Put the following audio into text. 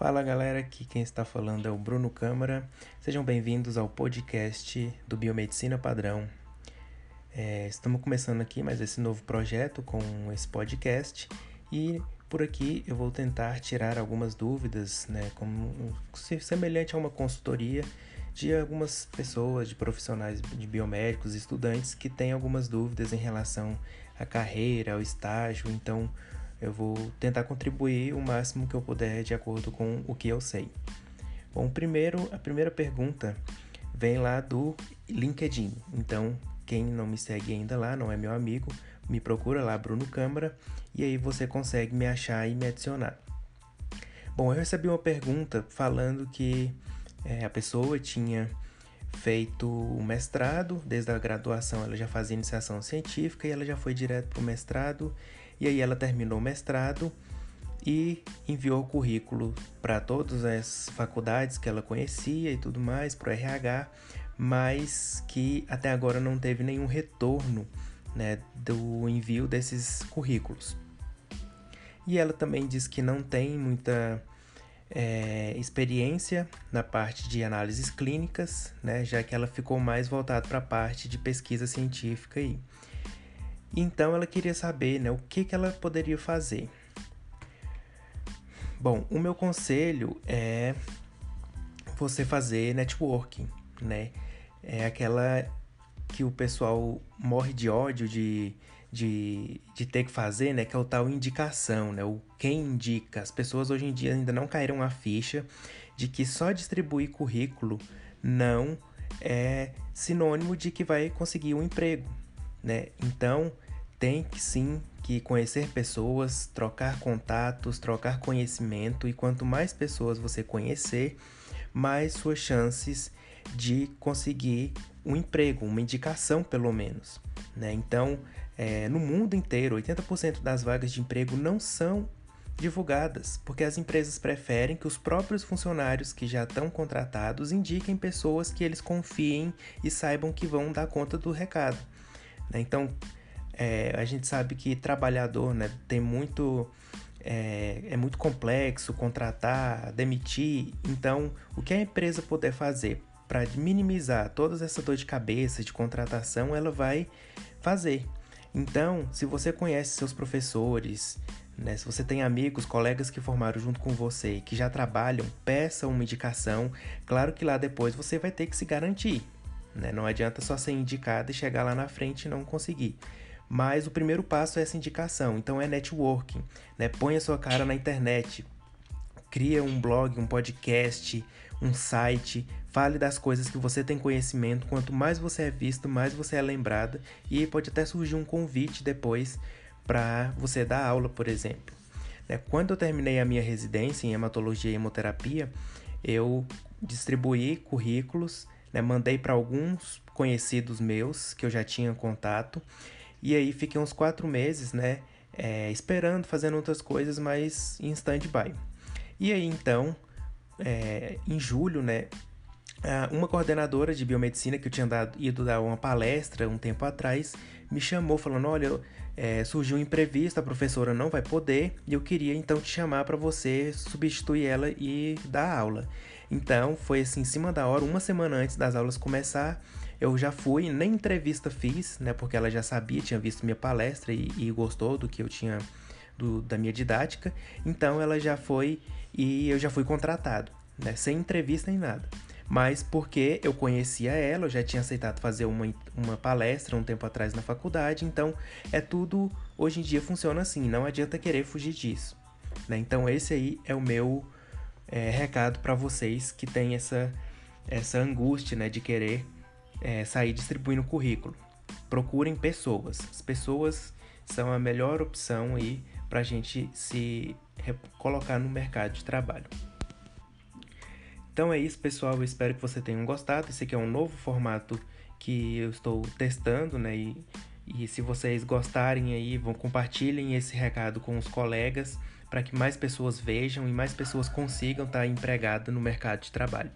Fala galera, aqui quem está falando é o Bruno Câmara. Sejam bem-vindos ao podcast do Biomedicina Padrão. É, estamos começando aqui mais esse novo projeto com esse podcast e por aqui eu vou tentar tirar algumas dúvidas, né, como semelhante a uma consultoria de algumas pessoas, de profissionais de biomédicos, estudantes que têm algumas dúvidas em relação à carreira, ao estágio. Então, eu vou tentar contribuir o máximo que eu puder de acordo com o que eu sei. Bom, primeiro, a primeira pergunta vem lá do LinkedIn. Então, quem não me segue ainda lá, não é meu amigo, me procura lá, Bruno Câmara, e aí você consegue me achar e me adicionar. Bom, eu recebi uma pergunta falando que é, a pessoa tinha feito o mestrado, desde a graduação ela já fazia iniciação científica e ela já foi direto para o mestrado, e aí ela terminou o mestrado e enviou o currículo para todas as faculdades que ela conhecia e tudo mais, para o RH, mas que até agora não teve nenhum retorno né, do envio desses currículos. E ela também diz que não tem muita é, experiência na parte de análises clínicas, né, já que ela ficou mais voltada para a parte de pesquisa científica aí. Então ela queria saber né, o que, que ela poderia fazer. Bom, o meu conselho é você fazer networking, né? É aquela que o pessoal morre de ódio de de, de ter que fazer, né? Que é o tal indicação, né? O quem indica. As pessoas hoje em dia ainda não caíram a ficha de que só distribuir currículo não é sinônimo de que vai conseguir um emprego, né? Então, tem que sim que conhecer pessoas, trocar contatos, trocar conhecimento e quanto mais pessoas você conhecer, mais suas chances de conseguir um emprego, uma indicação pelo menos, né? Então, é, no mundo inteiro, 80% das vagas de emprego não são divulgadas, porque as empresas preferem que os próprios funcionários que já estão contratados indiquem pessoas que eles confiem e saibam que vão dar conta do recado. Né? Então, é, a gente sabe que trabalhador né, tem muito. É, é muito complexo contratar, demitir. Então, o que a empresa puder fazer para minimizar toda essa dor de cabeça de contratação, ela vai fazer. Então, se você conhece seus professores, né, se você tem amigos, colegas que formaram junto com você que já trabalham, peça uma indicação. Claro que lá depois você vai ter que se garantir. Né? Não adianta só ser indicado e chegar lá na frente e não conseguir. Mas o primeiro passo é essa indicação, então é networking. Né? Põe a sua cara na internet, cria um blog, um podcast, um site, fale das coisas que você tem conhecimento. Quanto mais você é visto, mais você é lembrada e pode até surgir um convite depois para você dar aula, por exemplo. Né, quando eu terminei a minha residência em hematologia e hemoterapia, eu distribuí currículos, né, mandei para alguns conhecidos meus que eu já tinha contato e aí fiquei uns quatro meses, né, é, esperando, fazendo outras coisas, mas em stand-by. E aí então, é, em julho, né, uma coordenadora de biomedicina que eu tinha dado, ido dar uma palestra um tempo atrás me chamou falando: Olha, é, surgiu um imprevisto, a professora não vai poder e eu queria então te chamar para você substituir ela e dar aula. Então foi assim, em cima da hora, uma semana antes das aulas começar, eu já fui, nem entrevista fiz, né? Porque ela já sabia, tinha visto minha palestra e, e gostou do que eu tinha do, da minha didática, então ela já foi e eu já fui contratado, né? Sem entrevista nem nada. Mas porque eu conhecia ela, eu já tinha aceitado fazer uma, uma palestra um tempo atrás na faculdade, então é tudo, hoje em dia funciona assim, não adianta querer fugir disso. Né? Então esse aí é o meu é, recado para vocês que têm essa, essa angústia né, de querer é, sair distribuindo currículo. Procurem pessoas. As pessoas são a melhor opção aí para a gente se colocar no mercado de trabalho. Então é isso, pessoal. Eu espero que você tenham gostado. Esse aqui é um novo formato que eu estou testando, né? E, e se vocês gostarem aí, vão compartilhem esse recado com os colegas para que mais pessoas vejam e mais pessoas consigam estar empregadas no mercado de trabalho.